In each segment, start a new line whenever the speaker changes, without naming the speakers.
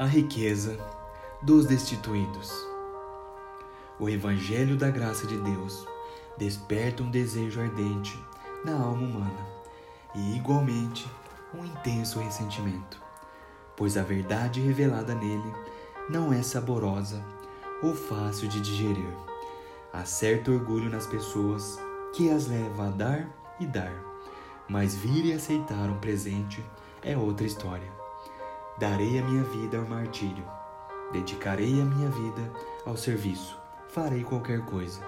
a riqueza dos destituídos. O Evangelho da graça de Deus desperta um desejo ardente na alma humana e, igualmente, um intenso ressentimento, pois a verdade revelada nele não é saborosa ou fácil de digerir. Há certo orgulho nas pessoas que as leva a dar e dar, mas vir e aceitar um presente é outra história. Darei a minha vida ao martírio, dedicarei a minha vida ao serviço, farei qualquer coisa.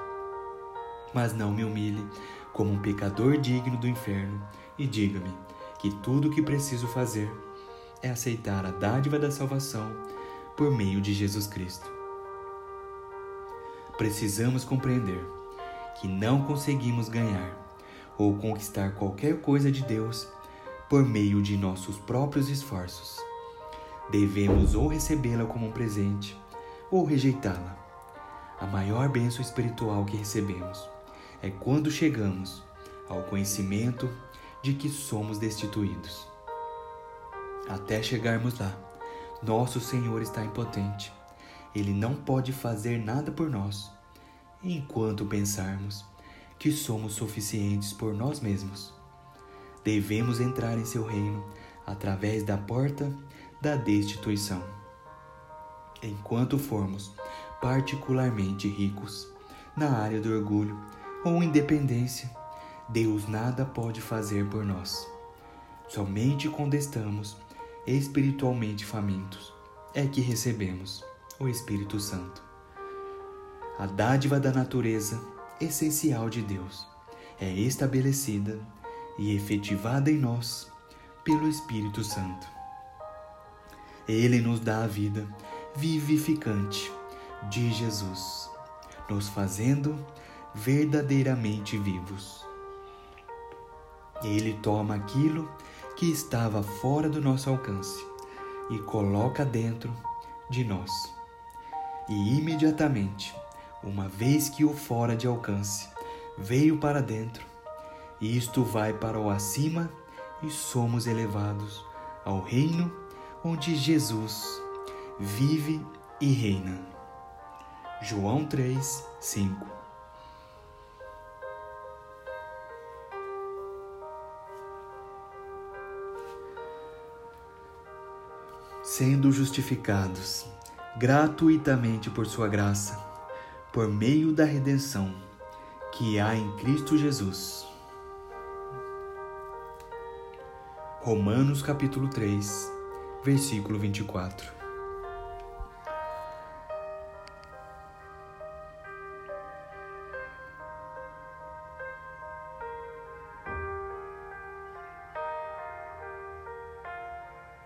Mas não me humilhe como um pecador digno do inferno e diga-me que tudo o que preciso fazer é aceitar a dádiva da salvação por meio de Jesus Cristo. Precisamos compreender que não conseguimos ganhar ou conquistar qualquer coisa de Deus por meio de nossos próprios esforços devemos ou recebê-la como um presente ou rejeitá-la. A maior bênção espiritual que recebemos é quando chegamos ao conhecimento de que somos destituídos. Até chegarmos lá, nosso Senhor está impotente. Ele não pode fazer nada por nós, enquanto pensarmos que somos suficientes por nós mesmos. Devemos entrar em seu reino através da porta da destituição. Enquanto formos particularmente ricos na área do orgulho ou independência, Deus nada pode fazer por nós. Somente quando estamos espiritualmente famintos é que recebemos o Espírito Santo. A dádiva da natureza essencial de Deus é estabelecida e efetivada em nós pelo Espírito Santo. Ele nos dá a vida vivificante de Jesus, nos fazendo verdadeiramente vivos. Ele toma aquilo que estava fora do nosso alcance e coloca dentro de nós. E imediatamente, uma vez que o fora de alcance veio para dentro, isto vai para o acima e somos elevados ao reino onde Jesus vive e reina. João 3, 5 Sendo justificados gratuitamente por Sua graça, por meio da redenção que há em Cristo Jesus. Romanos capítulo 3, versículo 24.